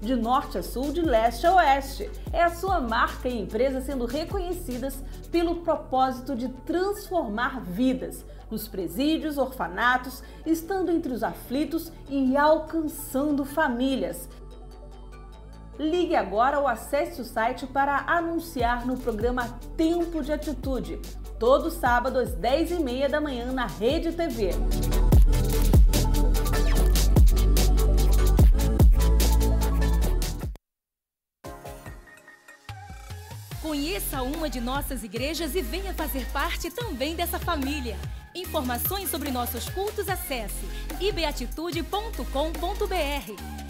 de norte a sul, de leste a oeste. É a sua marca e empresa sendo reconhecidas pelo propósito de transformar vidas nos presídios, orfanatos, estando entre os aflitos e alcançando famílias. Ligue agora ou acesse o site para anunciar no programa Tempo de Atitude, todo sábado às 10h30 da manhã na Rede TV. Conheça uma de nossas igrejas e venha fazer parte também dessa família. Informações sobre nossos cultos acesse ibeatitude.com.br.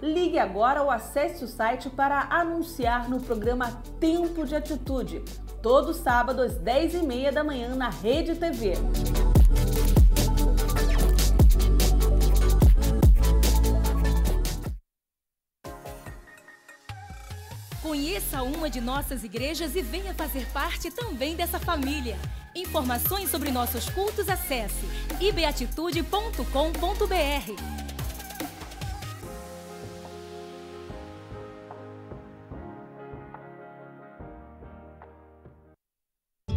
Ligue agora ou acesse o site para anunciar no programa Tempo de Atitude, todo sábado às 10h30 da manhã na Rede TV. Conheça uma de nossas igrejas e venha fazer parte também dessa família. Informações sobre nossos cultos acesse ibeatitude.com.br.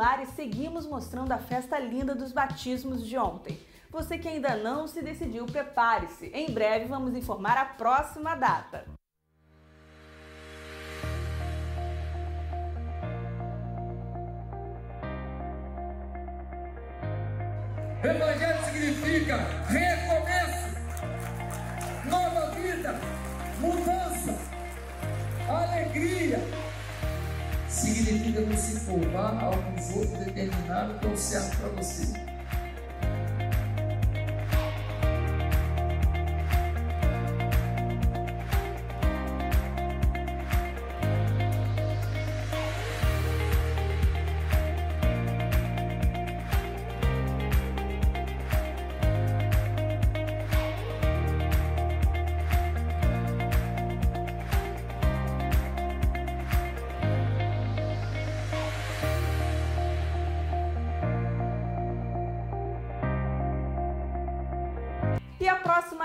Ar e seguimos mostrando a festa linda dos batismos de ontem. Você que ainda não se decidiu, prepare-se. Em breve vamos informar a próxima data. Determinados que é o certo para você.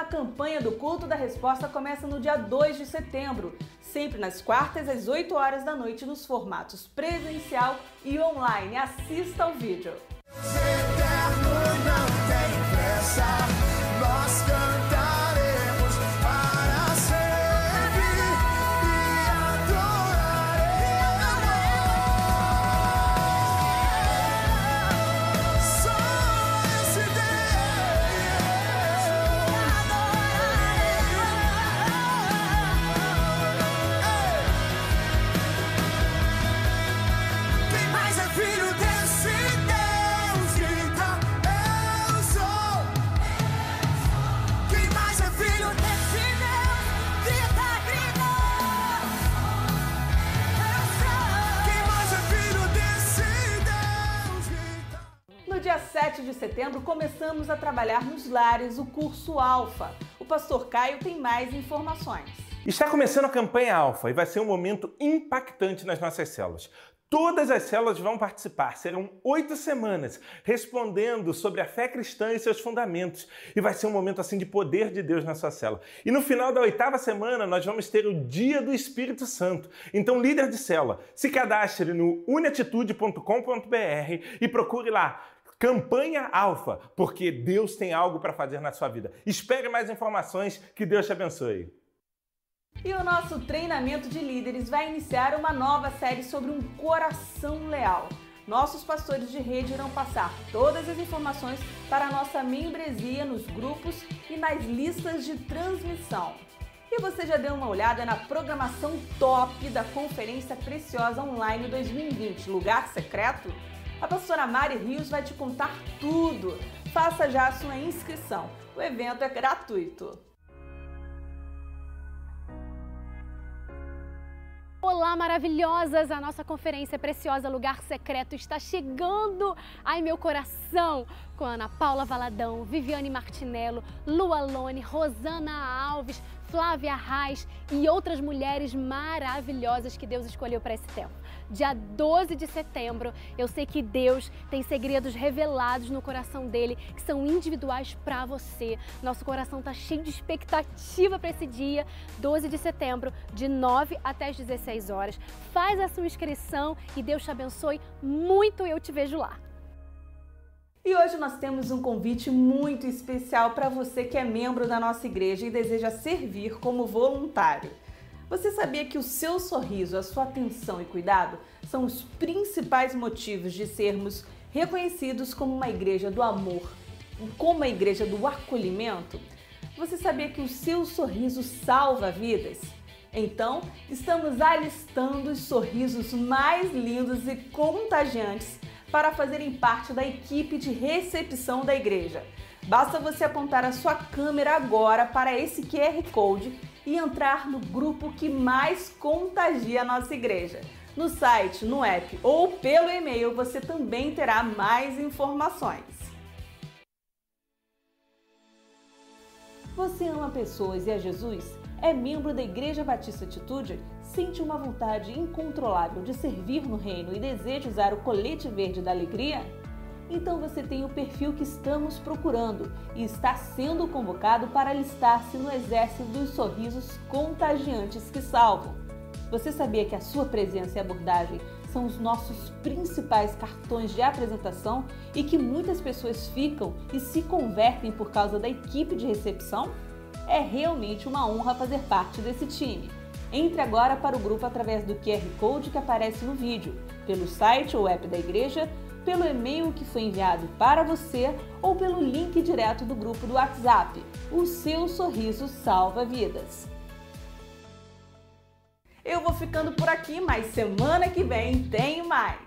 A campanha do Culto da Resposta começa no dia 2 de setembro, sempre nas quartas às 8 horas da noite nos formatos presencial e online. Assista ao vídeo. De setembro, começamos a trabalhar nos lares o curso Alfa. O pastor Caio tem mais informações. Está começando a campanha Alfa e vai ser um momento impactante nas nossas células. Todas as células vão participar, serão oito semanas, respondendo sobre a fé cristã e seus fundamentos. E vai ser um momento assim de poder de Deus na sua célula. E no final da oitava semana, nós vamos ter o Dia do Espírito Santo. Então, líder de célula, se cadastre no uniatitude.com.br e procure lá Campanha Alfa, porque Deus tem algo para fazer na sua vida. Espere mais informações, que Deus te abençoe. E o nosso treinamento de líderes vai iniciar uma nova série sobre um coração leal. Nossos pastores de rede irão passar todas as informações para a nossa membresia nos grupos e nas listas de transmissão. E você já deu uma olhada na programação top da Conferência Preciosa Online 2020, Lugar Secreto? A pastora Mari Rios vai te contar tudo. Faça já a sua inscrição. O evento é gratuito. Olá, maravilhosas! A nossa conferência preciosa Lugar Secreto está chegando. Ai, meu coração! Com Ana Paula Valadão, Viviane Martinello, Lu Alone, Rosana Alves, Flávia Reis e outras mulheres maravilhosas que Deus escolheu para esse tempo. Dia 12 de setembro, eu sei que Deus tem segredos revelados no coração dele que são individuais para você. Nosso coração tá cheio de expectativa para esse dia, 12 de setembro, de 9 até as 16 horas. Faz a sua inscrição e Deus te abençoe muito. Eu te vejo lá. E hoje nós temos um convite muito especial para você que é membro da nossa igreja e deseja servir como voluntário. Você sabia que o seu sorriso, a sua atenção e cuidado são os principais motivos de sermos reconhecidos como uma igreja do amor, como uma igreja do acolhimento? Você sabia que o seu sorriso salva vidas? Então, estamos alistando os sorrisos mais lindos e contagiantes para fazerem parte da equipe de recepção da igreja. Basta você apontar a sua câmera agora para esse QR Code e entrar no grupo que mais contagia a nossa igreja. No site, no app ou pelo e-mail você também terá mais informações. Você ama pessoas e a Jesus? É membro da Igreja Batista Atitude? Sente uma vontade incontrolável de servir no reino e deseja usar o colete verde da alegria? Então você tem o perfil que estamos procurando e está sendo convocado para alistar-se no exército dos sorrisos contagiantes que salvam. Você sabia que a sua presença e abordagem são os nossos principais cartões de apresentação e que muitas pessoas ficam e se convertem por causa da equipe de recepção? É realmente uma honra fazer parte desse time. Entre agora para o grupo através do QR Code que aparece no vídeo, pelo site ou app da igreja, pelo e-mail que foi enviado para você ou pelo link direto do grupo do WhatsApp. O seu sorriso salva vidas. Eu vou ficando por aqui, mas semana que vem tem mais.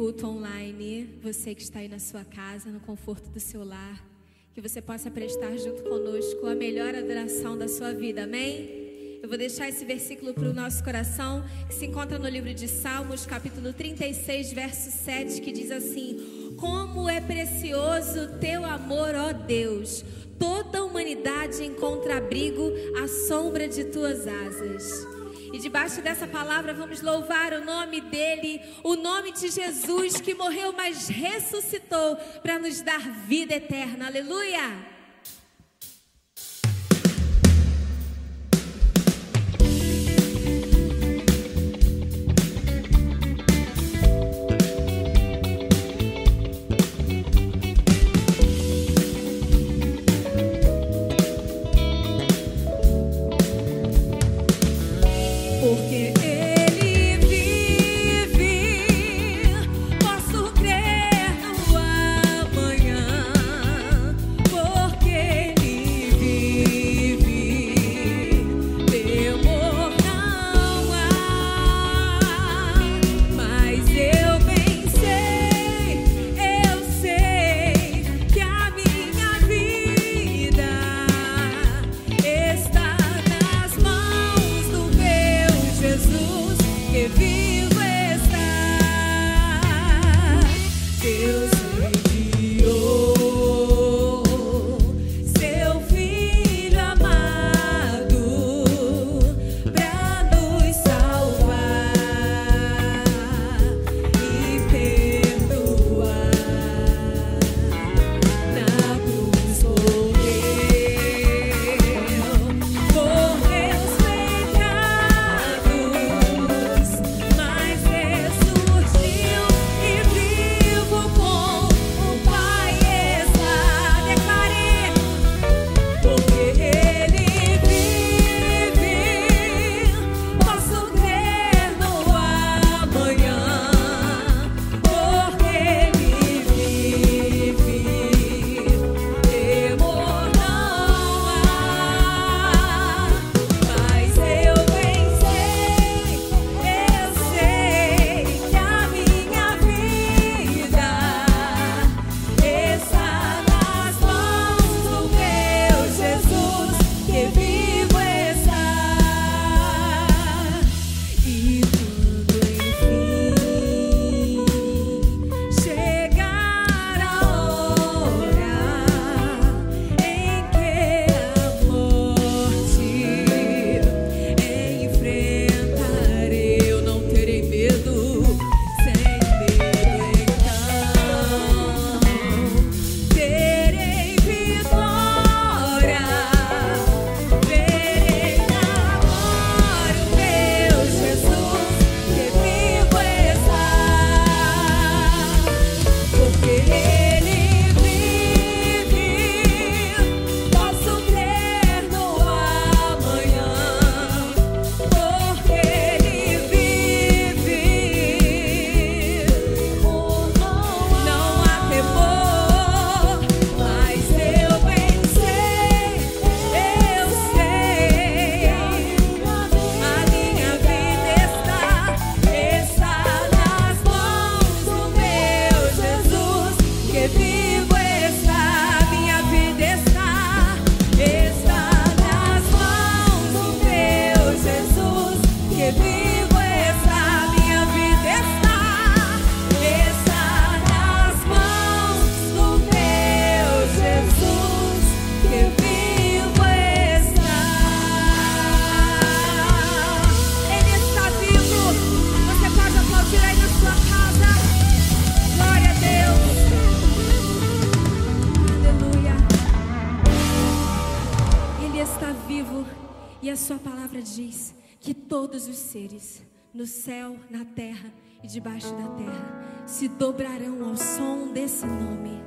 Culto online. Você que está aí na sua casa, no conforto do seu lar, que você possa prestar junto conosco a melhor adoração da sua vida. Amém? Eu vou deixar esse versículo para o nosso coração, que se encontra no livro de Salmos, capítulo 36, verso 7, que diz assim: Como é precioso teu amor, ó Deus! Toda a humanidade encontra abrigo à sombra de tuas asas. E debaixo dessa palavra vamos louvar o nome dele, o nome de Jesus que morreu, mas ressuscitou para nos dar vida eterna. Aleluia! debaixo da terra se dobrarão ao som desse nome.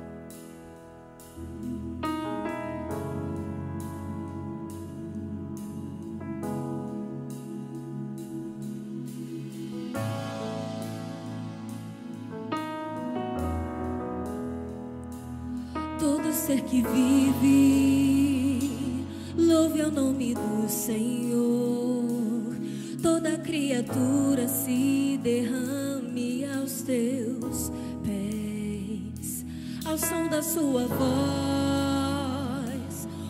Todo ser que vive, louve o nome do Senhor toda criatura se derrama aos teus pés, ao som da sua voz,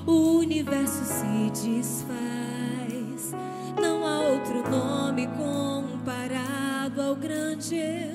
o universo se desfaz. Não há outro nome comparado ao grande eu.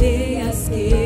Cadeias quebrar.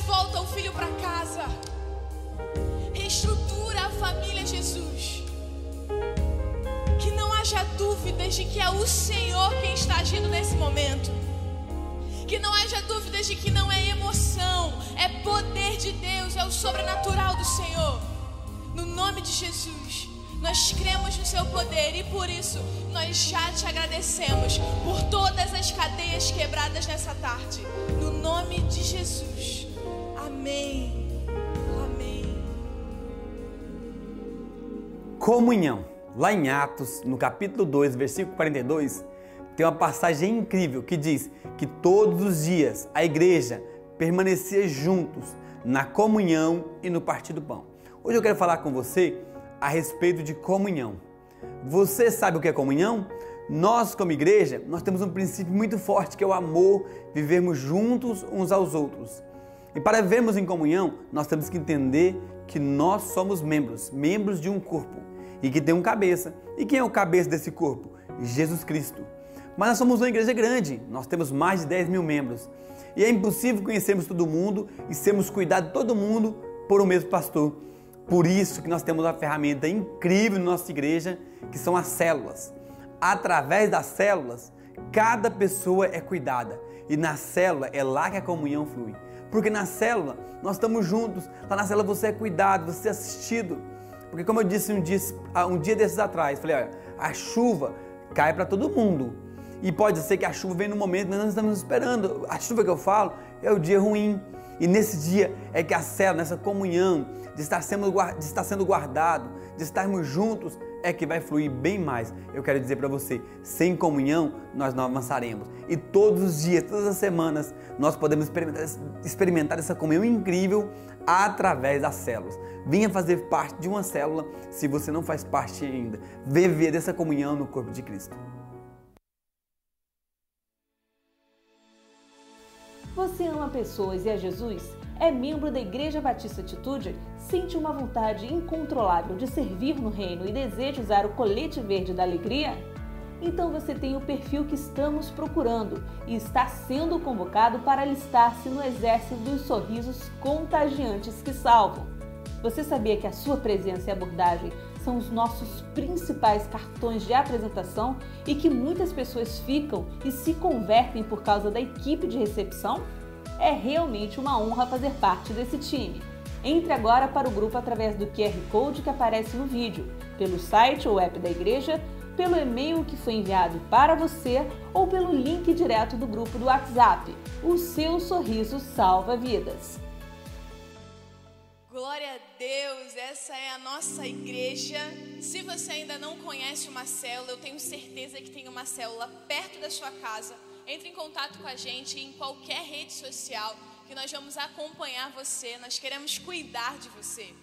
Volta o filho para casa. Reestrutura a família, Jesus. Que não haja dúvidas de que é o Senhor quem está agindo nesse momento. Que não haja dúvidas de que não é emoção, é poder de Deus, é o sobrenatural do Senhor. No nome de Jesus, nós cremos no seu poder e por isso nós já te agradecemos por todas as cadeias quebradas nessa tarde. No nome de Jesus. Amém. Amém. Comunhão. Lá em Atos, no capítulo 2, versículo 42, tem uma passagem incrível que diz que todos os dias a igreja permanecia juntos na comunhão e no partir do pão. Hoje eu quero falar com você a respeito de comunhão. Você sabe o que é comunhão? Nós, como igreja, nós temos um princípio muito forte que é o amor, vivermos juntos uns aos outros. E para vivermos em comunhão, nós temos que entender que nós somos membros, membros de um corpo e que tem um cabeça. E quem é o cabeça desse corpo? Jesus Cristo. Mas nós somos uma igreja grande, nós temos mais de 10 mil membros. E é impossível conhecermos todo mundo e sermos cuidados de todo mundo por um mesmo pastor. Por isso que nós temos uma ferramenta incrível na nossa igreja, que são as células. Através das células, cada pessoa é cuidada. E na célula é lá que a comunhão flui. Porque na célula nós estamos juntos. Lá na célula você é cuidado, você é assistido. Porque como eu disse um dia, um dia desses atrás, falei, olha, a chuva cai para todo mundo. E pode ser que a chuva venha no momento que nós estamos esperando. A chuva que eu falo é o dia ruim. E nesse dia é que a célula, nessa comunhão, de estar, sendo, de estar sendo guardado, de estarmos juntos, é que vai fluir bem mais. Eu quero dizer para você, sem comunhão nós não avançaremos. E todos os dias, todas as semanas, nós podemos experimentar, experimentar essa comunhão incrível através das células. Venha fazer parte de uma célula se você não faz parte ainda. Viver dessa comunhão no corpo de Cristo. Você ama pessoas e a Jesus? É membro da Igreja Batista Atitude? Sente uma vontade incontrolável de servir no reino e deseja usar o colete verde da alegria? Então você tem o perfil que estamos procurando e está sendo convocado para alistar-se no exército dos sorrisos contagiantes que salvam. Você sabia que a sua presença e abordagem são os nossos principais cartões de apresentação e que muitas pessoas ficam e se convertem por causa da equipe de recepção? É realmente uma honra fazer parte desse time. Entre agora para o grupo através do QR Code que aparece no vídeo, pelo site ou app da igreja, pelo e-mail que foi enviado para você ou pelo link direto do grupo do WhatsApp. O seu sorriso salva vidas. Glória a Deus, essa é a nossa igreja. Se você ainda não conhece uma célula, eu tenho certeza que tem uma célula perto da sua casa. Entre em contato com a gente em qualquer rede social, que nós vamos acompanhar você, nós queremos cuidar de você.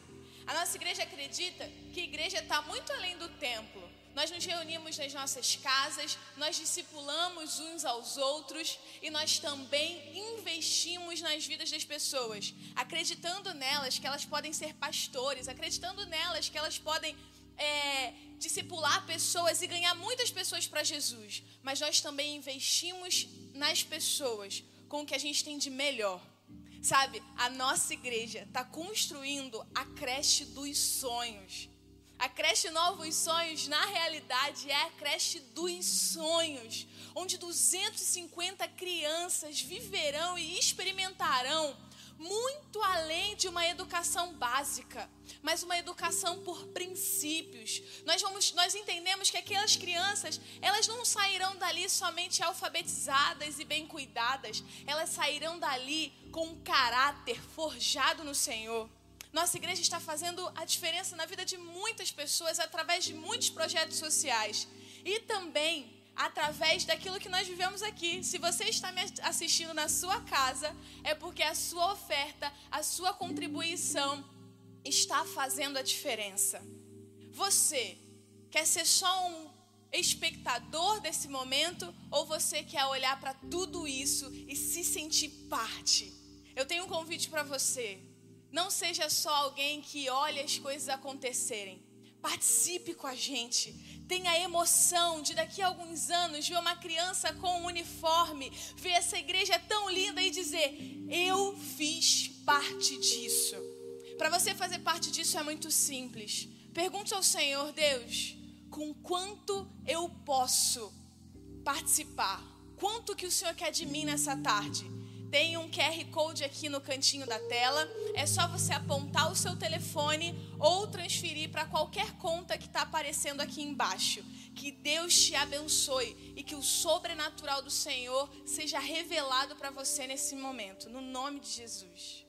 A nossa igreja acredita que a igreja está muito além do templo. Nós nos reunimos nas nossas casas, nós discipulamos uns aos outros e nós também investimos nas vidas das pessoas, acreditando nelas que elas podem ser pastores, acreditando nelas que elas podem é, discipular pessoas e ganhar muitas pessoas para Jesus, mas nós também investimos nas pessoas com o que a gente tem de melhor. Sabe, a nossa igreja está construindo a creche dos sonhos. A creche Novos Sonhos, na realidade, é a creche dos sonhos, onde 250 crianças viverão e experimentarão muito além de uma educação básica, mas uma educação por princípios. Nós vamos, nós entendemos que aquelas crianças, elas não sairão dali somente alfabetizadas e bem cuidadas, elas sairão dali com um caráter forjado no Senhor. Nossa igreja está fazendo a diferença na vida de muitas pessoas através de muitos projetos sociais e também através daquilo que nós vivemos aqui. Se você está me assistindo na sua casa, é porque a sua oferta, a sua contribuição está fazendo a diferença. Você quer ser só um espectador desse momento ou você quer olhar para tudo isso e se sentir parte? Eu tenho um convite para você. Não seja só alguém que olha as coisas acontecerem. Participe com a gente. Tenha a emoção de daqui a alguns anos ver uma criança com um uniforme, ver essa igreja tão linda e dizer: Eu fiz parte disso. Para você fazer parte disso é muito simples. Pergunte ao Senhor, Deus, com quanto eu posso participar? Quanto que o Senhor quer de mim nessa tarde? Tem um QR Code aqui no cantinho da tela. É só você apontar o seu telefone ou transferir para qualquer conta que está aparecendo aqui embaixo. Que Deus te abençoe e que o sobrenatural do Senhor seja revelado para você nesse momento. No nome de Jesus.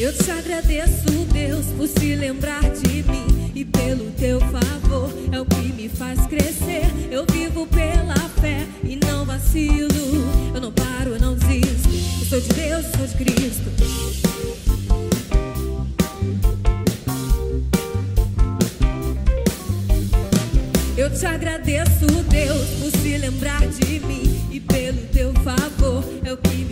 Eu te agradeço, Deus, por se lembrar de mim e pelo teu favor é o que me faz crescer. Eu vivo pela fé e não vacilo. Eu não paro, eu não desisto. Eu sou de Deus, sou de Cristo. Eu te agradeço, Deus, por se lembrar de mim e pelo teu favor é o que me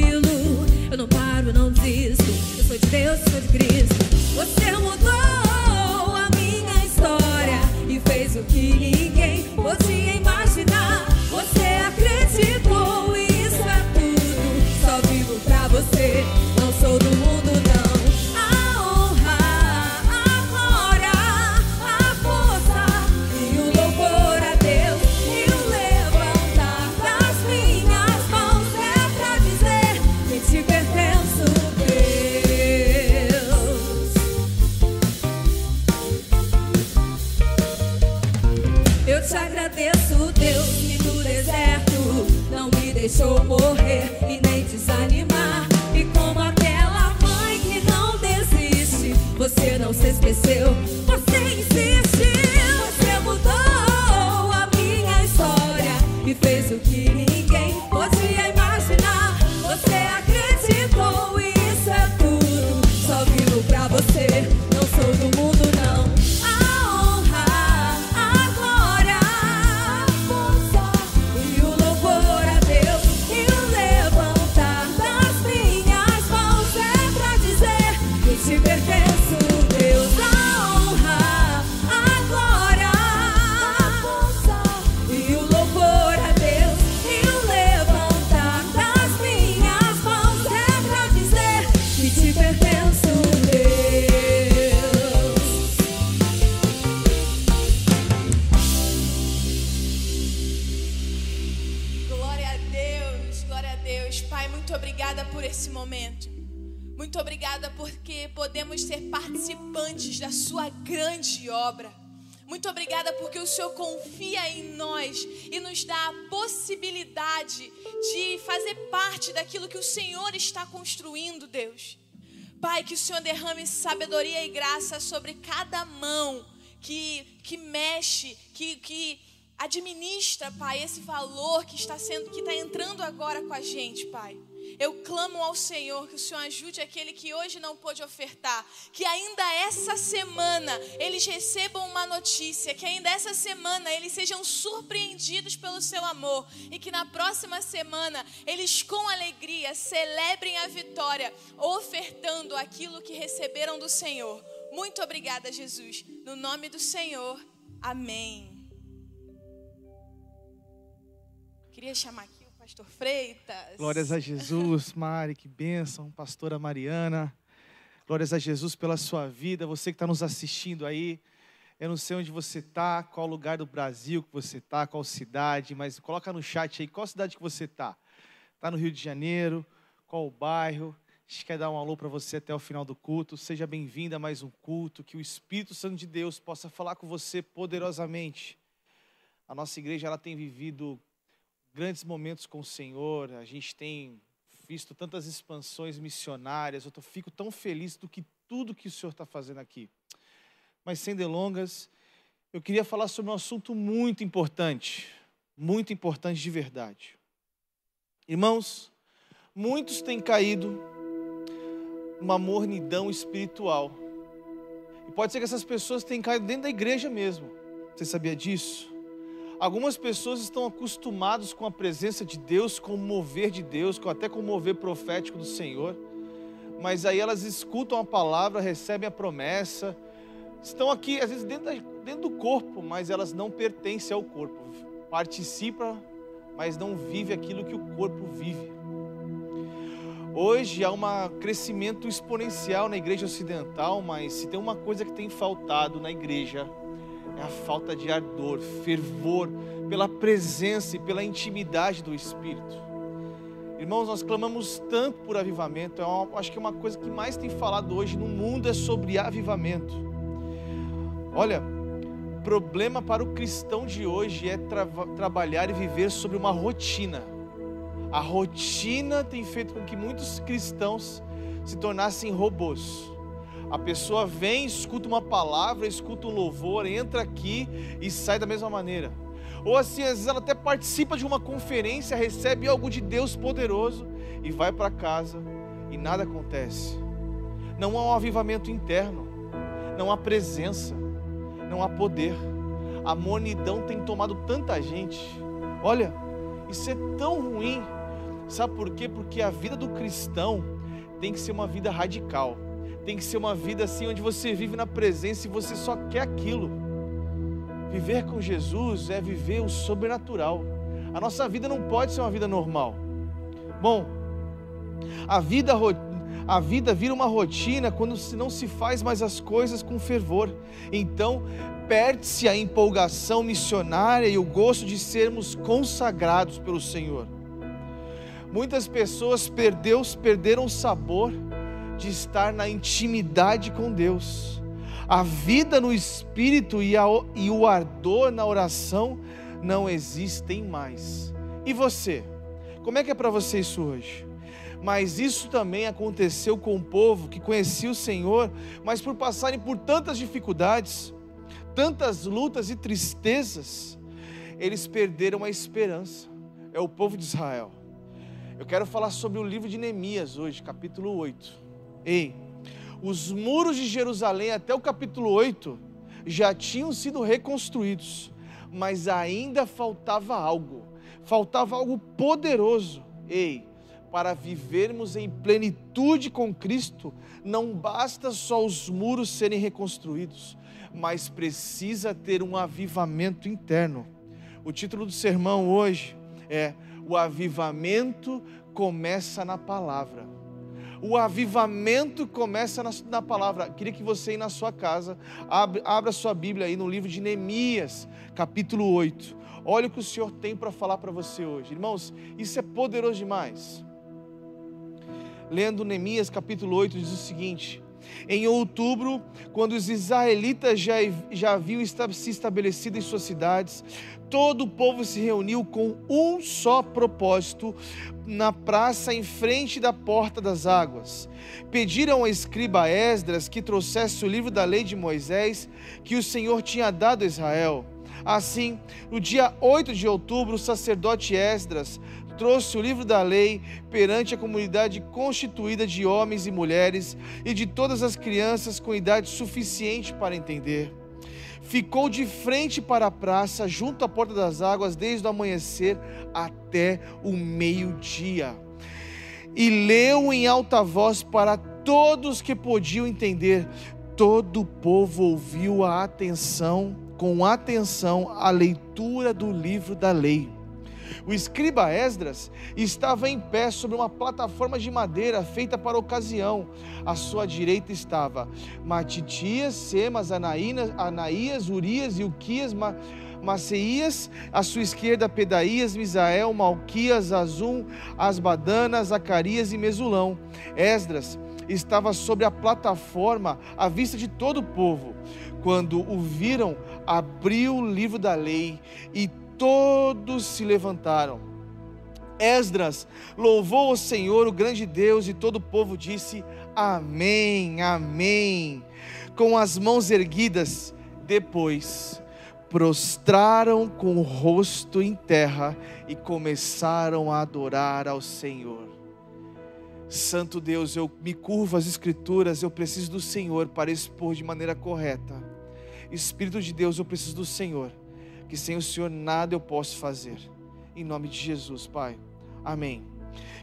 vacilo. Eu não paro, não desisto. Eu sou de Deus, sou de Cristo. Você mudou morrer e nem desanimar. E como aquela mãe que não desiste, você não se esqueceu, da Sua grande obra. Muito obrigada porque o Senhor confia em nós e nos dá a possibilidade de fazer parte daquilo que o Senhor está construindo, Deus. Pai, que o Senhor derrame sabedoria e graça sobre cada mão que, que mexe, que, que administra, Pai, esse valor que está sendo, que está entrando agora com a gente, Pai. Eu clamo ao Senhor que o Senhor ajude aquele que hoje não pôde ofertar, que ainda essa semana eles recebam uma notícia, que ainda essa semana eles sejam surpreendidos pelo seu amor e que na próxima semana eles com alegria celebrem a vitória, ofertando aquilo que receberam do Senhor. Muito obrigada, Jesus. No nome do Senhor. Amém. Queria chamar aqui pastor Freitas. Glórias a Jesus, Mari, que bênção, pastora Mariana. Glórias a Jesus pela sua vida, você que está nos assistindo aí. Eu não sei onde você está, qual lugar do Brasil que você está, qual cidade, mas coloca no chat aí qual cidade que você está. Está no Rio de Janeiro, qual o bairro. A gente quer dar um alô para você até o final do culto. Seja bem-vinda a mais um culto. Que o Espírito Santo de Deus possa falar com você poderosamente. A nossa igreja ela tem vivido grandes momentos com o Senhor, a gente tem visto tantas expansões missionárias, eu tô, fico tão feliz do que tudo que o Senhor está fazendo aqui. Mas sem delongas, eu queria falar sobre um assunto muito importante, muito importante de verdade. Irmãos, muitos têm caído numa mornidão espiritual. E pode ser que essas pessoas tenham caído dentro da igreja mesmo. Você sabia disso? Algumas pessoas estão acostumadas com a presença de Deus, com o mover de Deus, até com o mover profético do Senhor. Mas aí elas escutam a palavra, recebem a promessa, estão aqui, às vezes, dentro, da, dentro do corpo, mas elas não pertencem ao corpo. Participam, mas não vivem aquilo que o corpo vive. Hoje há um crescimento exponencial na igreja ocidental, mas se tem uma coisa que tem faltado na igreja, é a falta de ardor, fervor pela presença e pela intimidade do Espírito. Irmãos, nós clamamos tanto por avivamento. Eu acho que uma coisa que mais tem falado hoje no mundo é sobre avivamento. Olha, problema para o cristão de hoje é tra trabalhar e viver sobre uma rotina. A rotina tem feito com que muitos cristãos se tornassem robôs. A pessoa vem, escuta uma palavra, escuta um louvor, entra aqui e sai da mesma maneira. Ou assim, às vezes ela até participa de uma conferência, recebe algo de Deus poderoso e vai para casa e nada acontece. Não há um avivamento interno, não há presença, não há poder. A monidão tem tomado tanta gente. Olha, isso é tão ruim. Sabe por quê? Porque a vida do cristão tem que ser uma vida radical tem que ser uma vida assim onde você vive na presença e você só quer aquilo. Viver com Jesus é viver o sobrenatural. A nossa vida não pode ser uma vida normal. Bom, a vida a vida vira uma rotina quando não se faz mais as coisas com fervor. Então, perde-se a empolgação missionária e o gosto de sermos consagrados pelo Senhor. Muitas pessoas perdeu, perderam o sabor de estar na intimidade com Deus. A vida no espírito e, a, e o ardor na oração não existem mais. E você? Como é que é para você isso hoje? Mas isso também aconteceu com o povo que conhecia o Senhor, mas por passarem por tantas dificuldades, tantas lutas e tristezas, eles perderam a esperança. É o povo de Israel. Eu quero falar sobre o livro de Neemias hoje, capítulo 8. Ei, os muros de Jerusalém até o capítulo 8 já tinham sido reconstruídos, mas ainda faltava algo, faltava algo poderoso. Ei, para vivermos em plenitude com Cristo, não basta só os muros serem reconstruídos, mas precisa ter um avivamento interno. O título do sermão hoje é: O avivamento começa na palavra. O avivamento começa na, na palavra. Queria que você, aí na sua casa, abra, abra sua Bíblia aí no livro de Neemias, capítulo 8. Olha o que o Senhor tem para falar para você hoje. Irmãos, isso é poderoso demais. Lendo Neemias, capítulo 8, diz o seguinte: em outubro, quando os israelitas já, já haviam se estabelecido em suas cidades, todo o povo se reuniu com um só propósito na praça em frente da porta das águas. Pediram ao escriba Esdras que trouxesse o livro da lei de Moisés que o Senhor tinha dado a Israel. Assim, no dia 8 de outubro, o sacerdote Esdras trouxe o livro da lei perante a comunidade constituída de homens e mulheres e de todas as crianças com idade suficiente para entender. Ficou de frente para a praça, junto à porta das águas, desde o amanhecer até o meio-dia. E leu em alta voz para todos que podiam entender. Todo o povo ouviu a atenção, com atenção, a leitura do livro da lei. O escriba Esdras estava em pé sobre uma plataforma de madeira feita para a ocasião. À sua direita estava Matitias, Semas, Anaínas, Anaías, Urias e Ma, Maceias, à sua esquerda Pedaías, Misael, Malquias, Azum, Asbadana, Zacarias e Mesulão. Esdras estava sobre a plataforma à vista de todo o povo. Quando o viram, abriu o livro da lei e todos se levantaram. Esdras louvou o Senhor, o grande Deus, e todo o povo disse: Amém, Amém. Com as mãos erguidas, depois prostraram com o rosto em terra e começaram a adorar ao Senhor. Santo Deus, eu me curvo às Escrituras, eu preciso do Senhor para expor de maneira correta. Espírito de Deus, eu preciso do Senhor que sem o Senhor nada eu posso fazer. Em nome de Jesus, Pai. Amém.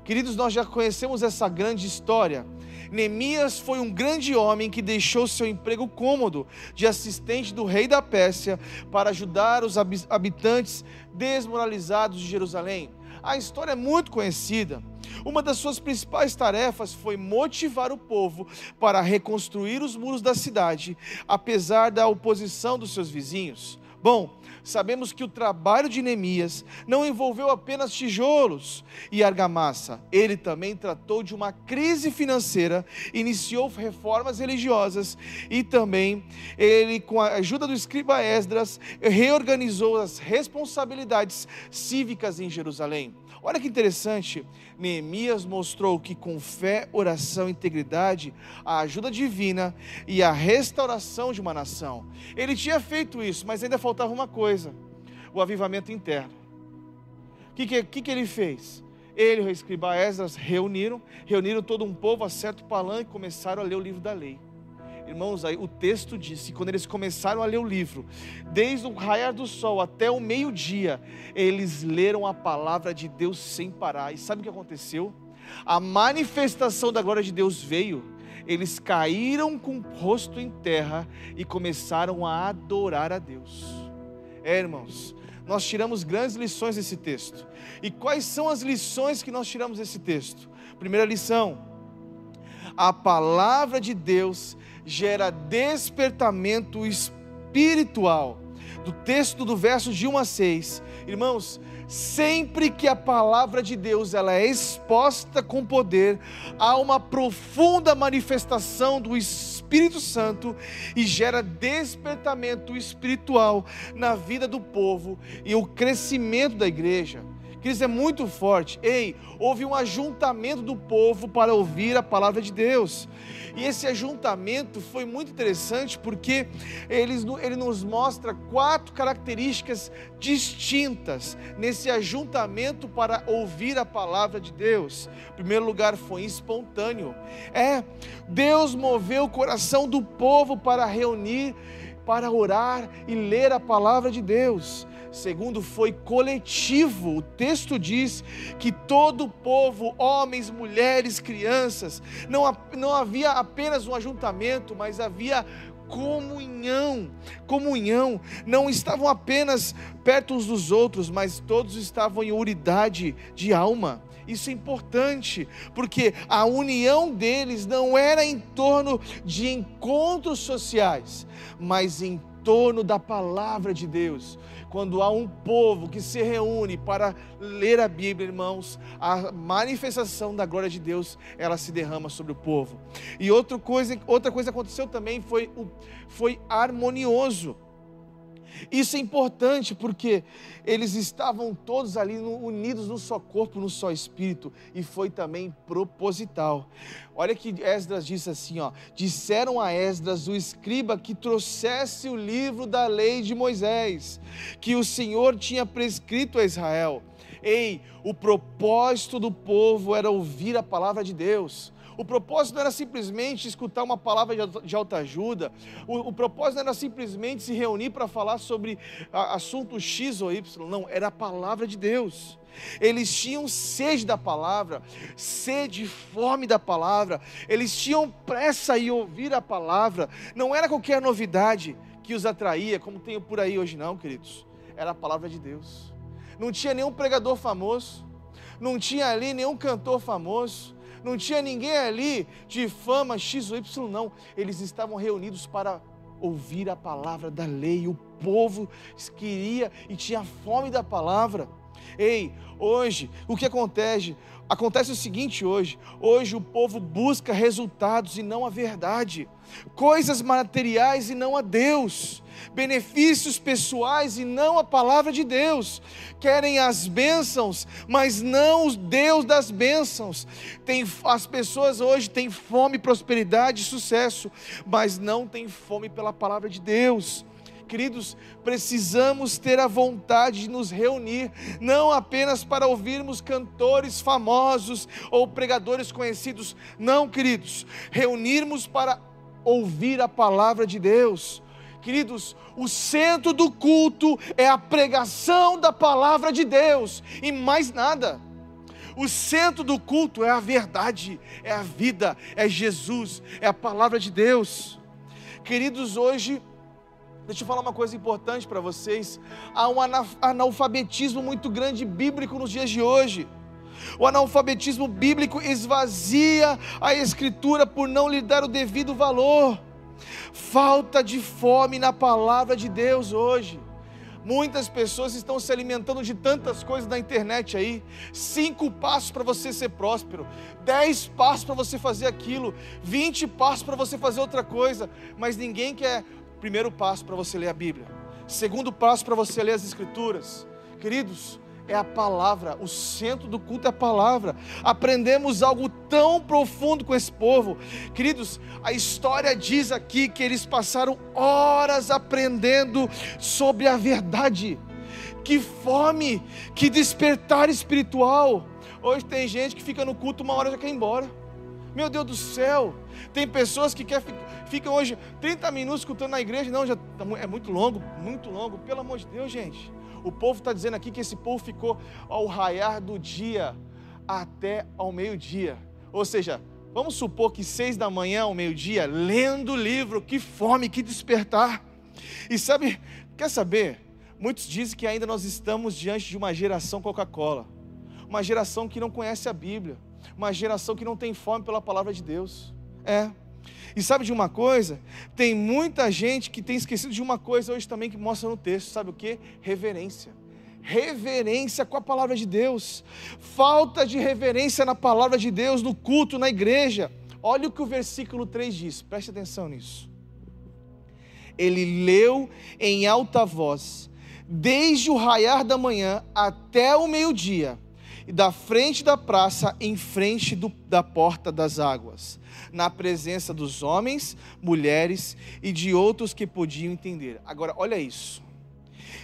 Queridos, nós já conhecemos essa grande história. Neemias foi um grande homem que deixou seu emprego cômodo de assistente do rei da Pérsia para ajudar os habitantes desmoralizados de Jerusalém. A história é muito conhecida. Uma das suas principais tarefas foi motivar o povo para reconstruir os muros da cidade, apesar da oposição dos seus vizinhos. Bom, sabemos que o trabalho de Neemias não envolveu apenas tijolos e argamassa. Ele também tratou de uma crise financeira, iniciou reformas religiosas e também ele, com a ajuda do escriba Esdras, reorganizou as responsabilidades cívicas em Jerusalém. Olha que interessante, Neemias mostrou que com fé, oração integridade, a ajuda divina e a restauração de uma nação. Ele tinha feito isso, mas ainda faltava uma coisa: o avivamento interno. O que, que, que, que ele fez? Ele e o escriba Esdras reuniram, reuniram todo um povo a certo palanque e começaram a ler o livro da lei. Irmãos, aí o texto diz que quando eles começaram a ler o livro, desde o raiar do sol até o meio-dia, eles leram a palavra de Deus sem parar. E sabe o que aconteceu? A manifestação da glória de Deus veio. Eles caíram com o rosto em terra e começaram a adorar a Deus. É, irmãos, nós tiramos grandes lições desse texto. E quais são as lições que nós tiramos desse texto? Primeira lição: a palavra de Deus gera despertamento espiritual. Do texto do verso de 1 a 6, irmãos, sempre que a palavra de Deus ela é exposta com poder, há uma profunda manifestação do Espírito Santo e gera despertamento espiritual na vida do povo e o crescimento da igreja. Cris é muito forte. Ei, houve um ajuntamento do povo para ouvir a palavra de Deus. E esse ajuntamento foi muito interessante porque ele, ele nos mostra quatro características distintas nesse ajuntamento para ouvir a palavra de Deus. Em primeiro lugar, foi espontâneo. É, Deus moveu o coração do povo para reunir, para orar e ler a palavra de Deus. Segundo, foi coletivo. O texto diz que todo o povo, homens, mulheres, crianças, não, não havia apenas um ajuntamento, mas havia comunhão. Comunhão. Não estavam apenas perto uns dos outros, mas todos estavam em unidade de alma. Isso é importante, porque a união deles não era em torno de encontros sociais, mas em torno da palavra de Deus quando há um povo que se reúne para ler a Bíblia, irmãos, a manifestação da glória de Deus, ela se derrama sobre o povo. E outra coisa, outra coisa aconteceu também foi, foi harmonioso. Isso é importante porque eles estavam todos ali unidos no só corpo, no só espírito, e foi também proposital. Olha que Esdras disse assim, ó: "Disseram a Esdras, o escriba, que trouxesse o livro da lei de Moisés, que o Senhor tinha prescrito a Israel." Ei, o propósito do povo era ouvir a palavra de Deus. O propósito não era simplesmente escutar uma palavra de alta ajuda. O, o propósito não era simplesmente se reunir para falar sobre assunto X ou Y. Não, era a palavra de Deus. Eles tinham sede da palavra, sede e fome da palavra. Eles tinham pressa em ouvir a palavra. Não era qualquer novidade que os atraía, como tem por aí hoje, não, queridos. Era a palavra de Deus. Não tinha nenhum pregador famoso, não tinha ali nenhum cantor famoso, não tinha ninguém ali de fama X ou Y, não. Eles estavam reunidos para ouvir a palavra da lei. O povo queria e tinha fome da palavra. Ei, hoje, o que acontece? Acontece o seguinte hoje: hoje o povo busca resultados e não a verdade, coisas materiais e não a Deus, benefícios pessoais e não a palavra de Deus. Querem as bênçãos, mas não o Deus das bênçãos. Tem, as pessoas hoje têm fome, prosperidade e sucesso, mas não têm fome pela palavra de Deus. Queridos, precisamos ter a vontade de nos reunir, não apenas para ouvirmos cantores famosos ou pregadores conhecidos, não, queridos, reunirmos para ouvir a palavra de Deus. Queridos, o centro do culto é a pregação da palavra de Deus e mais nada. O centro do culto é a verdade, é a vida, é Jesus, é a palavra de Deus. Queridos, hoje Deixa eu falar uma coisa importante para vocês. Há um analfabetismo muito grande bíblico nos dias de hoje. O analfabetismo bíblico esvazia a Escritura por não lhe dar o devido valor. Falta de fome na palavra de Deus hoje. Muitas pessoas estão se alimentando de tantas coisas na internet aí. Cinco passos para você ser próspero, dez passos para você fazer aquilo, vinte passos para você fazer outra coisa, mas ninguém quer Primeiro passo para você ler a Bíblia. Segundo passo para você ler as Escrituras. Queridos, é a palavra, o centro do culto é a palavra. Aprendemos algo tão profundo com esse povo. Queridos, a história diz aqui que eles passaram horas aprendendo sobre a verdade. Que fome, que despertar espiritual. Hoje tem gente que fica no culto uma hora já quer ir embora. Meu Deus do céu, tem pessoas que quer, ficam hoje 30 minutos escutando na igreja, não, já tá é muito longo, muito longo, pelo amor de Deus, gente. O povo está dizendo aqui que esse povo ficou ao raiar do dia até ao meio-dia. Ou seja, vamos supor que seis da manhã ao meio-dia, lendo o livro, que fome, que despertar. E sabe, quer saber? Muitos dizem que ainda nós estamos diante de uma geração Coca-Cola, uma geração que não conhece a Bíblia uma geração que não tem fome pela palavra de Deus. É. E sabe de uma coisa? Tem muita gente que tem esquecido de uma coisa hoje também que mostra no texto, sabe o que? Reverência. Reverência com a palavra de Deus. Falta de reverência na palavra de Deus, no culto, na igreja. Olha o que o versículo 3 diz, preste atenção nisso. Ele leu em alta voz, desde o raiar da manhã até o meio-dia e da frente da praça, em frente do, da porta das águas, na presença dos homens, mulheres e de outros que podiam entender. Agora, olha isso.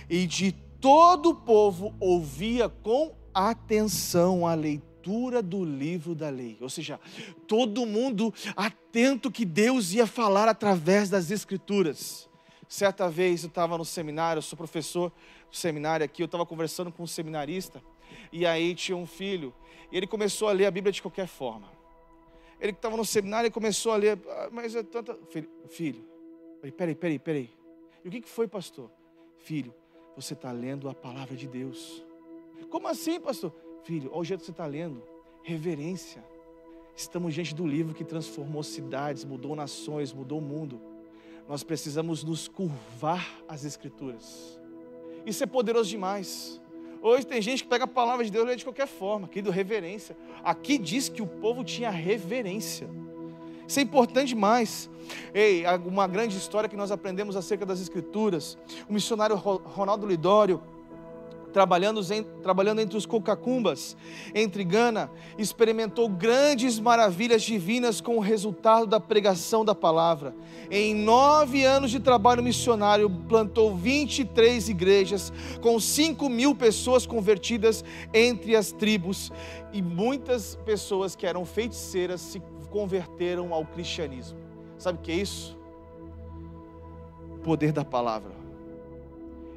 E de todo o povo ouvia com atenção a leitura do livro da lei. Ou seja, todo mundo atento que Deus ia falar através das escrituras. Certa vez eu estava no seminário, eu sou professor do seminário aqui, eu estava conversando com um seminarista e aí tinha um filho, e ele começou a ler a Bíblia de qualquer forma. Ele que estava no seminário e começou a ler, ah, mas é tanta. Filho, filho, peraí, peraí, peraí. E o que, que foi, pastor? Filho, você está lendo a palavra de Deus. Como assim, pastor? Filho, olha o jeito que você está lendo. Reverência. Estamos diante do livro que transformou cidades, mudou nações, mudou o mundo. Nós precisamos nos curvar às Escrituras. Isso é poderoso demais. Hoje tem gente que pega a palavra de Deus e lê de qualquer forma, querido, reverência. Aqui diz que o povo tinha reverência. Isso é importante demais. Ei, uma grande história que nós aprendemos acerca das Escrituras. O missionário Ronaldo Lidório, trabalhando, trabalhando entre os cocacumbas, entre Gana, experimentou grandes maravilhas divinas com o resultado da pregação da palavra. Em nove anos de trabalho missionário, plantou 23 igrejas, com 5 mil pessoas convertidas entre as tribos, e muitas pessoas que eram feiticeiras se converteram ao cristianismo. Sabe o que é isso? O poder da palavra.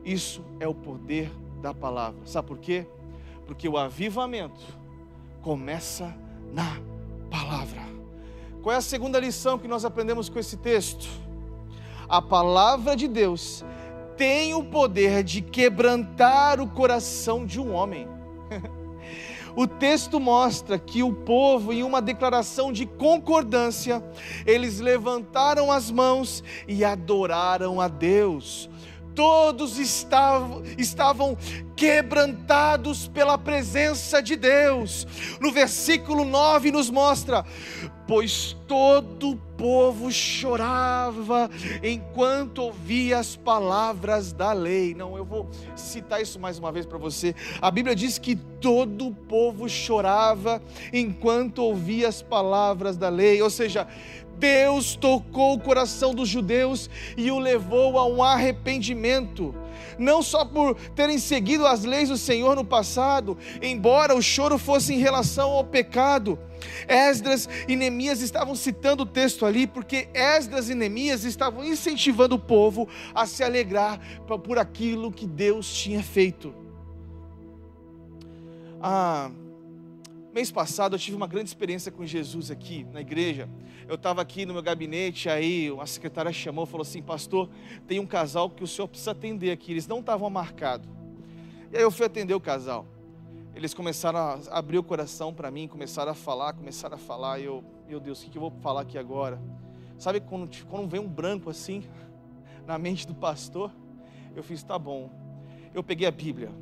Isso é o poder da palavra. Sabe por quê? Porque o avivamento começa na palavra. Qual é a segunda lição que nós aprendemos com esse texto? A palavra de Deus tem o poder de quebrantar o coração de um homem. O texto mostra que o povo, em uma declaração de concordância, eles levantaram as mãos e adoraram a Deus todos estavam, estavam quebrantados pela presença de Deus. No versículo 9 nos mostra: Pois todo o povo chorava enquanto ouvia as palavras da lei. Não, eu vou citar isso mais uma vez para você. A Bíblia diz que todo o povo chorava enquanto ouvia as palavras da lei, ou seja, Deus tocou o coração dos judeus e o levou a um arrependimento. Não só por terem seguido as leis do Senhor no passado, embora o choro fosse em relação ao pecado. Esdras e Neemias estavam citando o texto ali porque Esdras e Neemias estavam incentivando o povo a se alegrar por aquilo que Deus tinha feito. Ah, Mês passado eu tive uma grande experiência com Jesus aqui na igreja. Eu estava aqui no meu gabinete, aí a secretária chamou e falou assim: Pastor, tem um casal que o senhor precisa atender aqui. Eles não estavam marcados. E aí eu fui atender o casal. Eles começaram a abrir o coração para mim, começaram a falar, começaram a falar. E eu, meu Deus, o que eu vou falar aqui agora? Sabe quando, quando vem um branco assim na mente do pastor? Eu fiz: Tá bom. Eu peguei a Bíblia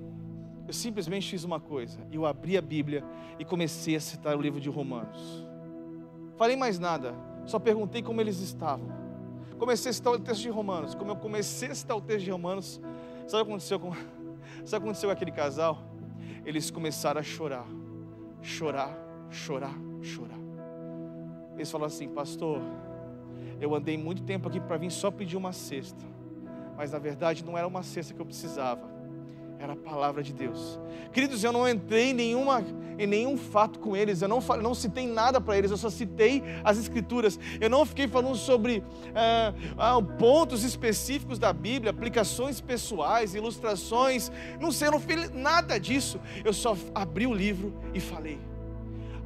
eu simplesmente fiz uma coisa. Eu abri a Bíblia e comecei a citar o livro de Romanos. Falei mais nada, só perguntei como eles estavam. Comecei a citar o texto de Romanos. Como eu comecei a citar o texto de Romanos, sabe o que aconteceu com, sabe o que aconteceu com aquele casal? Eles começaram a chorar, chorar, chorar, chorar. Eles falaram assim, pastor, eu andei muito tempo aqui para vir só pedir uma cesta, mas na verdade não era uma cesta que eu precisava era a palavra de Deus. Queridos, eu não entrei em, nenhuma, em nenhum fato com eles, eu não, não citei nada para eles, eu só citei as Escrituras. Eu não fiquei falando sobre ah, ah, pontos específicos da Bíblia, aplicações pessoais, ilustrações, não sei, eu não fiz nada disso. Eu só abri o livro e falei.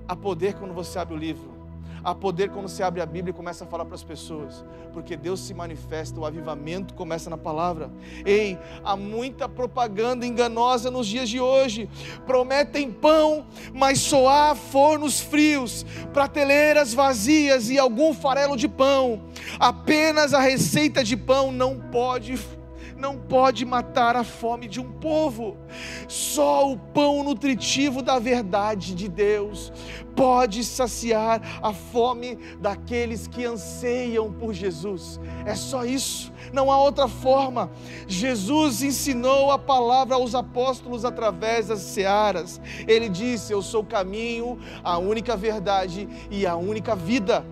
Há poder quando você abre o livro Há poder quando você abre a Bíblia e começa a falar para as pessoas, porque Deus se manifesta, o avivamento começa na palavra. Ei, há muita propaganda enganosa nos dias de hoje. Prometem pão, mas só há fornos frios, prateleiras vazias e algum farelo de pão. Apenas a receita de pão não pode não pode matar a fome de um povo. Só o pão nutritivo da verdade de Deus pode saciar a fome daqueles que anseiam por Jesus. É só isso, não há outra forma. Jesus ensinou a palavra aos apóstolos através das searas. Ele disse: Eu sou o caminho, a única verdade e a única vida.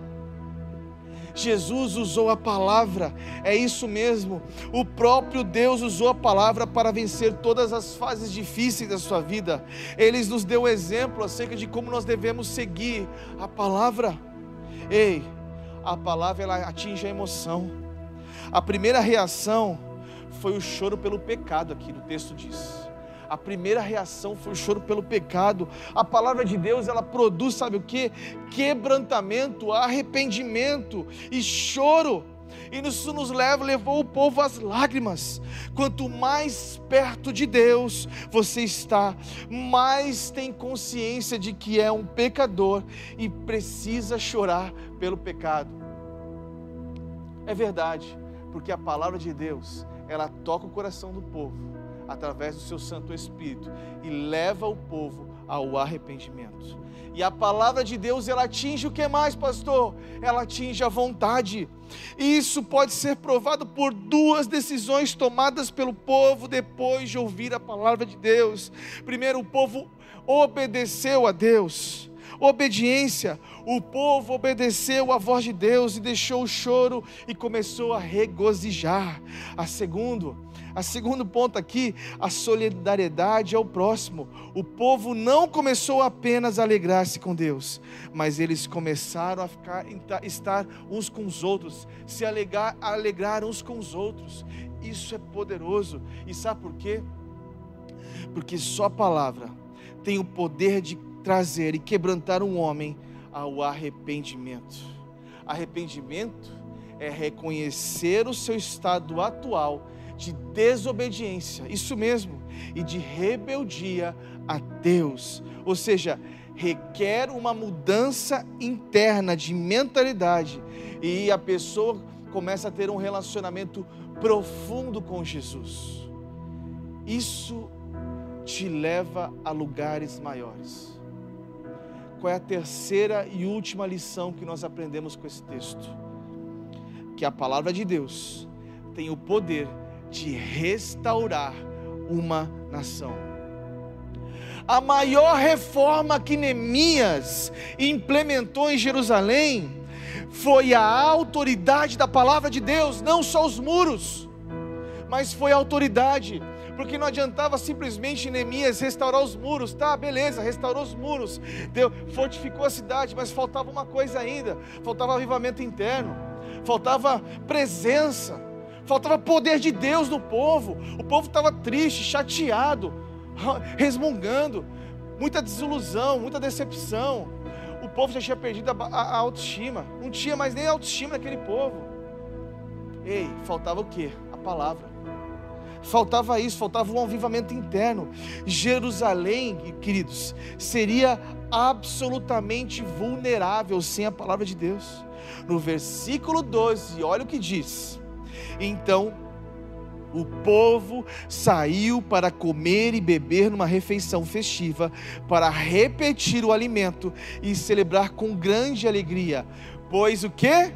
Jesus usou a palavra, é isso mesmo. O próprio Deus usou a palavra para vencer todas as fases difíceis da sua vida. Ele nos deu exemplo acerca de como nós devemos seguir a palavra. Ei, a palavra ela atinge a emoção. A primeira reação foi o choro pelo pecado, aqui no texto diz a primeira reação foi o choro pelo pecado. A palavra de Deus, ela produz, sabe o que? Quebrantamento, arrependimento e choro. E isso nos leva, levou o povo às lágrimas. Quanto mais perto de Deus você está, mais tem consciência de que é um pecador e precisa chorar pelo pecado. É verdade, porque a palavra de Deus, ela toca o coração do povo através do seu Santo Espírito e leva o povo ao arrependimento. E a palavra de Deus, ela atinge o que mais, pastor? Ela atinge a vontade. E isso pode ser provado por duas decisões tomadas pelo povo depois de ouvir a palavra de Deus. Primeiro, o povo obedeceu a Deus. Obediência. O povo obedeceu à voz de Deus e deixou o choro e começou a regozijar. A segundo, a segundo ponto aqui, a solidariedade ao próximo. O povo não começou apenas a alegrar-se com Deus, mas eles começaram a ficar, estar uns com os outros, se alegrar, alegrar uns com os outros. Isso é poderoso. E sabe por quê? Porque só a palavra tem o poder de trazer e quebrantar um homem ao arrependimento. Arrependimento é reconhecer o seu estado atual de desobediência, isso mesmo, e de rebeldia a Deus. Ou seja, requer uma mudança interna de mentalidade e a pessoa começa a ter um relacionamento profundo com Jesus. Isso te leva a lugares maiores. Qual é a terceira e última lição que nós aprendemos com esse texto? Que a palavra de Deus tem o poder de restaurar uma nação. A maior reforma que Neemias implementou em Jerusalém foi a autoridade da palavra de Deus, não só os muros, mas foi a autoridade porque não adiantava simplesmente Neemias restaurar os muros, tá, beleza, restaurou os muros, deu, fortificou a cidade, mas faltava uma coisa ainda: faltava avivamento interno, faltava presença, faltava poder de Deus no povo. O povo estava triste, chateado, resmungando, muita desilusão, muita decepção. O povo já tinha perdido a, a, a autoestima, não tinha mais nem autoestima naquele povo. Ei, faltava o que? A palavra. Faltava isso, faltava um avivamento interno. Jerusalém, queridos, seria absolutamente vulnerável sem a palavra de Deus. No versículo 12, olha o que diz: então o povo saiu para comer e beber numa refeição festiva, para repetir o alimento e celebrar com grande alegria. Pois o que?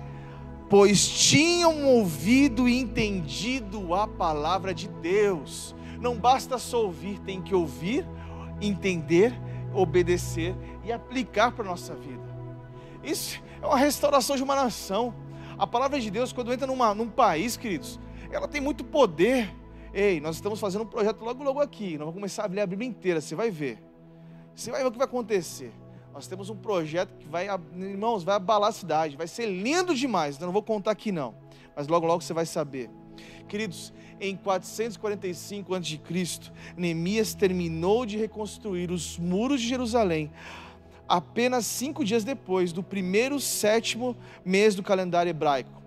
Pois tinham ouvido e entendido a palavra de Deus. Não basta só ouvir, tem que ouvir, entender, obedecer e aplicar para a nossa vida. Isso é uma restauração de uma nação. A palavra de Deus, quando entra numa, num país, queridos, ela tem muito poder. Ei, nós estamos fazendo um projeto logo, logo aqui. Nós vamos começar a ler a Bíblia inteira, você vai ver. Você vai ver o que vai acontecer. Nós temos um projeto que vai, irmãos, vai abalar a cidade. Vai ser lindo demais. Eu não vou contar aqui não. Mas logo, logo você vai saber. Queridos, em 445 a.C., Neemias terminou de reconstruir os muros de Jerusalém apenas cinco dias depois do primeiro sétimo mês do calendário hebraico.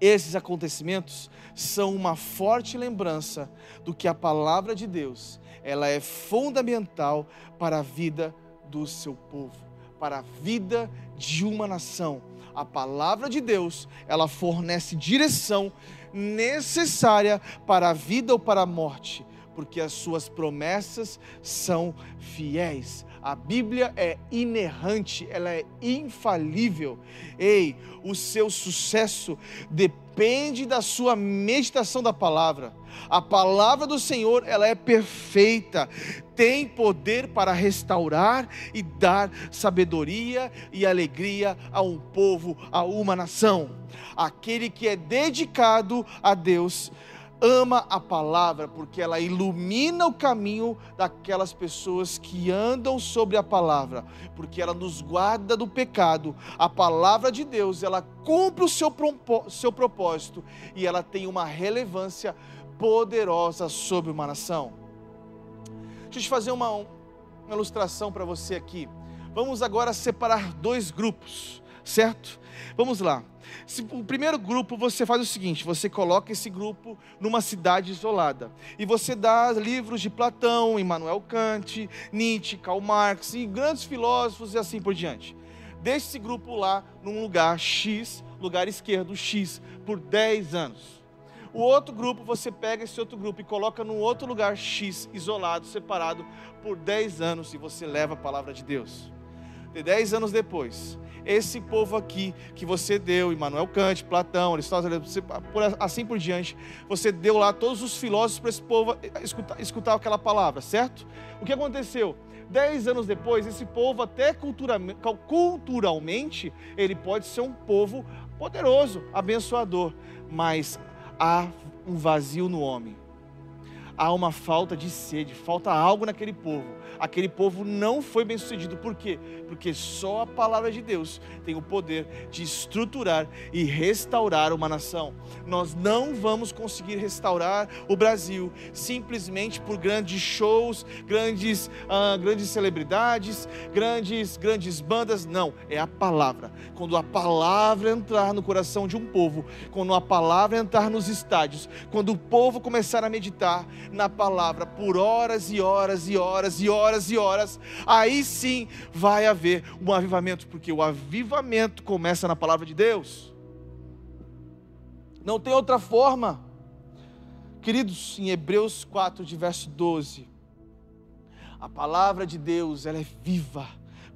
Esses acontecimentos são uma forte lembrança do que a palavra de Deus, ela é fundamental para a vida do seu povo, para a vida de uma nação. A palavra de Deus, ela fornece direção necessária para a vida ou para a morte, porque as suas promessas são fiéis. A Bíblia é inerrante, ela é infalível. Ei, o seu sucesso depende da sua meditação da palavra. A palavra do Senhor, ela é perfeita, tem poder para restaurar e dar sabedoria e alegria a um povo, a uma nação. Aquele que é dedicado a Deus ama a palavra porque ela ilumina o caminho daquelas pessoas que andam sobre a palavra, porque ela nos guarda do pecado. A palavra de Deus, ela cumpre o seu, seu propósito e ela tem uma relevância poderosa sobre uma nação. Deixa eu te fazer uma, uma ilustração para você aqui. Vamos agora separar dois grupos, certo? Vamos lá. Se, o primeiro grupo você faz o seguinte: você coloca esse grupo numa cidade isolada e você dá livros de Platão, Immanuel Kant, Nietzsche, Karl Marx e grandes filósofos e assim por diante. Deixe esse grupo lá num lugar X, lugar esquerdo X, por 10 anos. O outro grupo, você pega esse outro grupo e coloca num outro lugar X, isolado, separado, por 10 anos e você leva a palavra de Deus. De 10 anos depois, esse povo aqui que você deu, Immanuel Kant, Platão, Aristóteles, assim por diante, você deu lá todos os filósofos para esse povo escutar, escutar aquela palavra, certo? O que aconteceu? Dez anos depois, esse povo, até culturalmente, ele pode ser um povo poderoso, abençoador, mas há um vazio no homem. Há uma falta de sede, falta algo naquele povo aquele povo não foi bem sucedido. Por quê? Porque só a palavra de Deus tem o poder de estruturar e restaurar uma nação. Nós não vamos conseguir restaurar o Brasil simplesmente por grandes shows, grandes, ah, grandes celebridades, grandes, grandes bandas. Não, é a palavra. Quando a palavra entrar no coração de um povo, quando a palavra entrar nos estádios, quando o povo começar a meditar na palavra por horas e horas e horas e horas horas e horas, aí sim vai haver um avivamento, porque o avivamento começa na palavra de Deus. Não tem outra forma. Queridos, em Hebreus 4, de verso 12, a palavra de Deus, ela é viva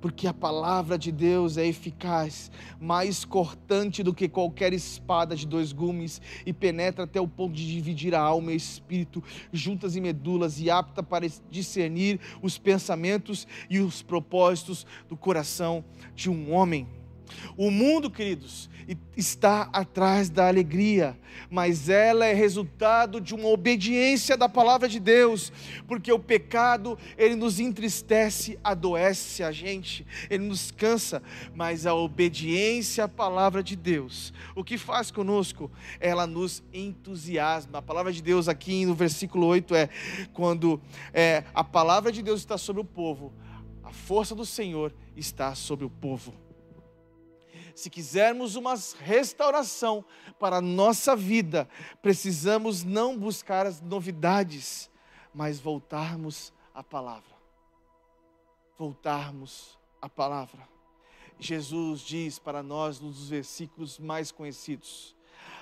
porque a palavra de Deus é eficaz, mais cortante do que qualquer espada de dois gumes, e penetra até o ponto de dividir a alma e o espírito, juntas e medulas, e apta para discernir os pensamentos e os propósitos do coração de um homem. O mundo, queridos, está atrás da alegria, mas ela é resultado de uma obediência da palavra de Deus, porque o pecado, ele nos entristece, adoece a gente, ele nos cansa, mas a obediência à palavra de Deus, o que faz conosco? Ela nos entusiasma. A palavra de Deus aqui no versículo 8 é: quando é, a palavra de Deus está sobre o povo, a força do Senhor está sobre o povo se quisermos uma restauração para a nossa vida, precisamos não buscar as novidades, mas voltarmos à palavra. Voltarmos à palavra. Jesus diz para nós nos versículos mais conhecidos: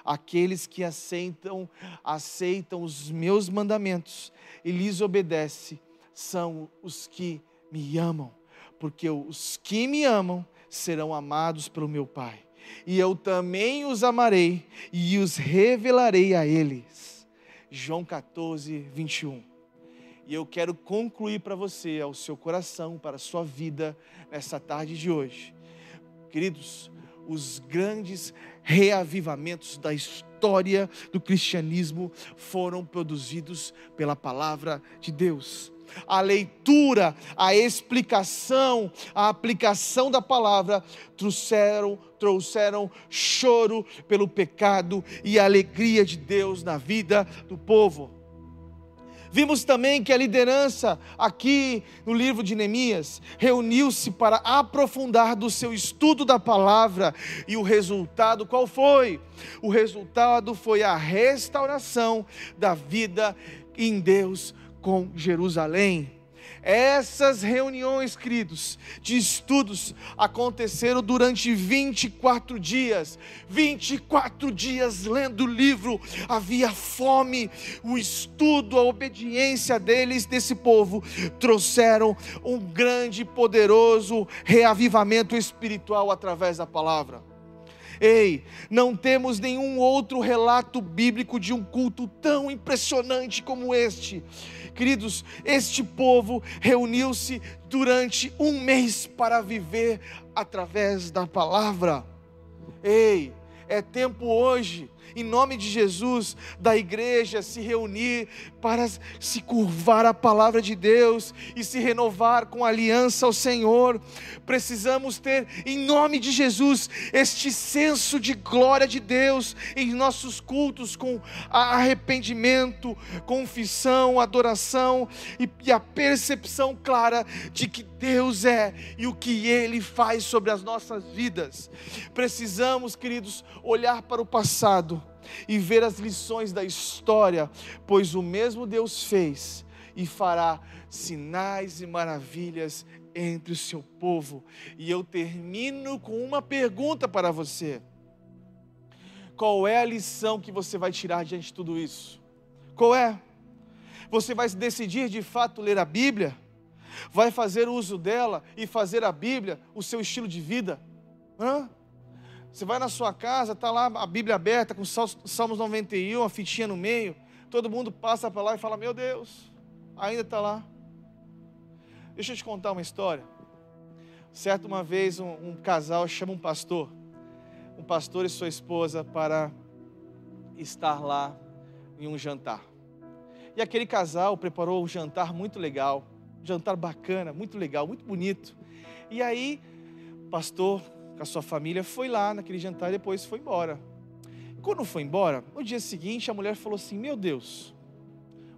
aqueles que aceitam, aceitam os meus mandamentos e lhes obedecem, são os que me amam, porque os que me amam serão amados pelo meu Pai. E eu também os amarei e os revelarei a eles. João 14, 21. E eu quero concluir para você, ao seu coração, para a sua vida, nessa tarde de hoje. Queridos, os grandes reavivamentos da história do cristianismo foram produzidos pela palavra de Deus a leitura, a explicação, a aplicação da palavra trouxeram, trouxeram choro pelo pecado e a alegria de Deus na vida do povo. Vimos também que a liderança aqui no livro de Neemias reuniu-se para aprofundar do seu estudo da palavra e o resultado qual foi? O resultado foi a restauração da vida em Deus com Jerusalém. Essas reuniões, queridos, de estudos aconteceram durante 24 dias. 24 dias lendo o livro. Havia fome, o estudo, a obediência deles, desse povo, trouxeram um grande e poderoso reavivamento espiritual através da palavra. Ei, não temos nenhum outro relato bíblico de um culto tão impressionante como este. Queridos, este povo reuniu-se durante um mês para viver através da palavra. Ei, é tempo hoje em nome de Jesus, da igreja se reunir para se curvar à palavra de Deus e se renovar com aliança ao Senhor. Precisamos ter, em nome de Jesus, este senso de glória de Deus em nossos cultos, com arrependimento, confissão, adoração e, e a percepção clara de que Deus é e o que Ele faz sobre as nossas vidas. Precisamos, queridos, olhar para o passado e ver as lições da história, pois o mesmo Deus fez e fará sinais e maravilhas entre o seu povo. E eu termino com uma pergunta para você: Qual é a lição que você vai tirar diante de tudo isso? Qual é? Você vai decidir de fato ler a Bíblia? Vai fazer uso dela e fazer a Bíblia o seu estilo de vida? Hã? Você vai na sua casa, está lá a Bíblia aberta com Salmos 91, a fitinha no meio. Todo mundo passa para lá e fala: Meu Deus, ainda está lá. Deixa eu te contar uma história. Certo, uma vez um, um casal chama um pastor, um pastor e sua esposa para estar lá em um jantar. E aquele casal preparou um jantar muito legal, jantar bacana, muito legal, muito bonito. E aí, o pastor com a sua família foi lá naquele jantar e depois foi embora. Quando foi embora, no dia seguinte a mulher falou assim: Meu Deus,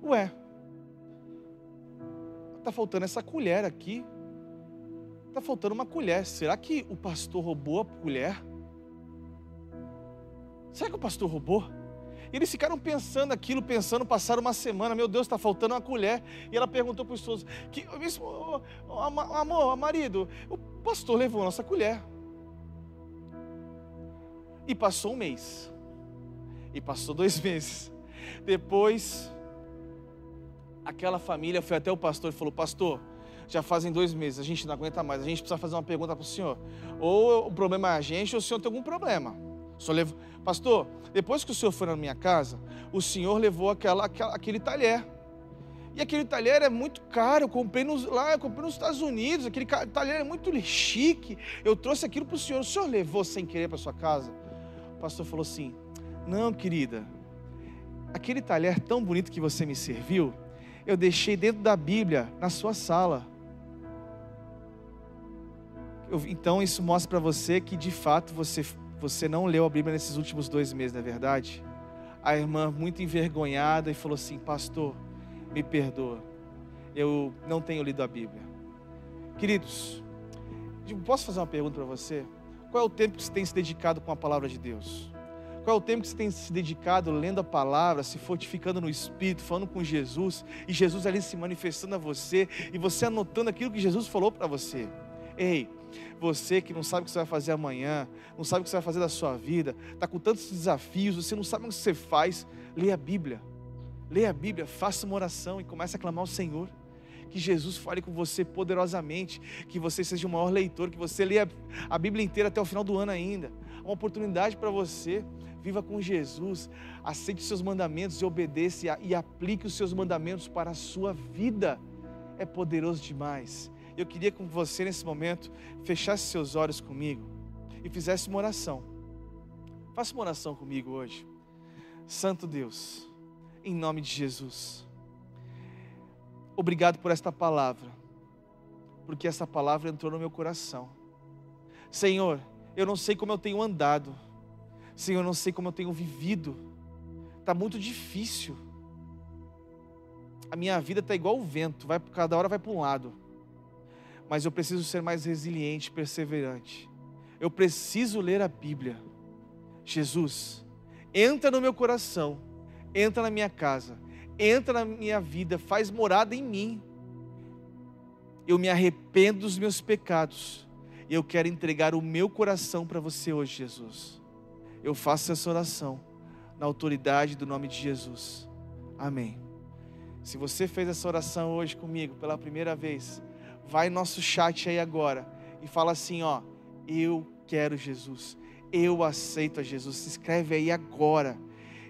ué, tá faltando essa colher aqui. Tá faltando uma colher. Será que o pastor roubou a colher? Será que o pastor roubou? E eles ficaram pensando aquilo, pensando, passaram uma semana, meu Deus, está faltando uma colher. E ela perguntou para o esposo, que, amor, marido, o pastor levou a nossa colher. E passou um mês. E passou dois meses. Depois, aquela família foi até o pastor e falou: Pastor, já fazem dois meses, a gente não aguenta mais, a gente precisa fazer uma pergunta para o senhor. Ou o problema é a gente, ou o senhor tem algum problema. O levou... Pastor, depois que o senhor foi na minha casa, o senhor levou aquela, aquela, aquele talher. E aquele talher é muito caro, eu comprei nos, lá, eu comprei nos Estados Unidos, aquele talher é muito chique. Eu trouxe aquilo para o senhor, o senhor levou sem querer para sua casa? O pastor falou assim: Não, querida, aquele talher tão bonito que você me serviu, eu deixei dentro da Bíblia, na sua sala. Eu, então isso mostra para você que de fato você, você não leu a Bíblia nesses últimos dois meses, não é verdade? A irmã, muito envergonhada, e falou assim: Pastor, me perdoa, eu não tenho lido a Bíblia. Queridos, posso fazer uma pergunta para você? Qual é o tempo que você tem se dedicado com a palavra de Deus? Qual é o tempo que você tem se dedicado lendo a palavra, se fortificando no Espírito, falando com Jesus, e Jesus ali se manifestando a você, e você anotando aquilo que Jesus falou para você? Ei, você que não sabe o que você vai fazer amanhã, não sabe o que você vai fazer da sua vida, está com tantos desafios, você não sabe o que você faz, leia a Bíblia. Leia a Bíblia, faça uma oração e comece a clamar ao Senhor que Jesus fale com você poderosamente, que você seja o maior leitor, que você leia a Bíblia inteira até o final do ano ainda. Uma oportunidade para você. Viva com Jesus, aceite os seus mandamentos e obedeça e aplique os seus mandamentos para a sua vida. É poderoso demais. Eu queria que você nesse momento fechasse seus olhos comigo e fizesse uma oração. Faça uma oração comigo hoje. Santo Deus, em nome de Jesus. Obrigado por esta palavra, porque essa palavra entrou no meu coração. Senhor, eu não sei como eu tenho andado, Senhor, eu não sei como eu tenho vivido, está muito difícil. A minha vida está igual o vento, vai cada hora vai para um lado. Mas eu preciso ser mais resiliente, perseverante. Eu preciso ler a Bíblia. Jesus, entra no meu coração, entra na minha casa entra na minha vida, faz morada em mim. Eu me arrependo dos meus pecados. E eu quero entregar o meu coração para você hoje, Jesus. Eu faço essa oração na autoridade do nome de Jesus. Amém. Se você fez essa oração hoje comigo pela primeira vez, vai no nosso chat aí agora e fala assim, ó, eu quero Jesus. Eu aceito a Jesus. Se inscreve aí agora.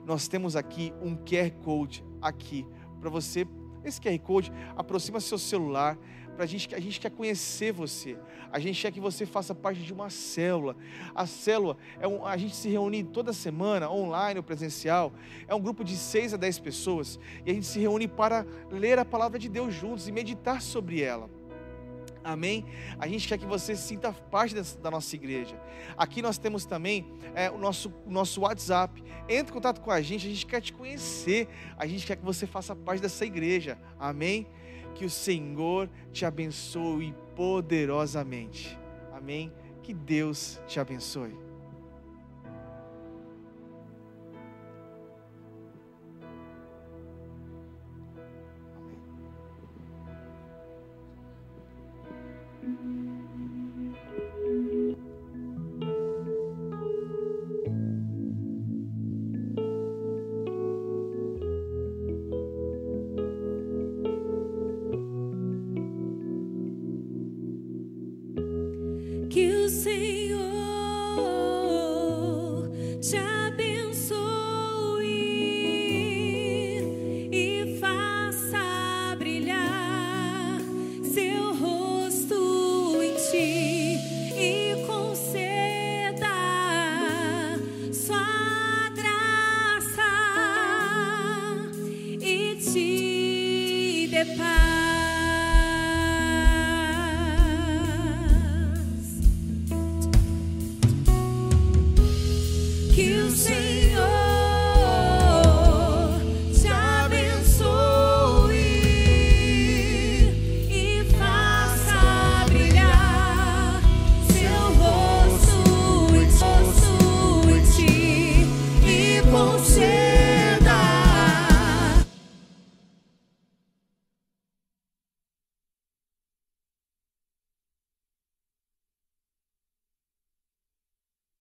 Nós temos aqui um QR Code aqui para você. Esse QR Code aproxima seu celular. Pra gente, a gente quer conhecer você. A gente quer que você faça parte de uma célula. A célula é um, a gente se reúne toda semana, online ou presencial. É um grupo de 6 a 10 pessoas. E a gente se reúne para ler a palavra de Deus juntos e meditar sobre ela. Amém? A gente quer que você sinta parte da nossa igreja. Aqui nós temos também é, o nosso, nosso WhatsApp. Entre em contato com a gente, a gente quer te conhecer. A gente quer que você faça parte dessa igreja. Amém? Que o Senhor te abençoe poderosamente. Amém? Que Deus te abençoe.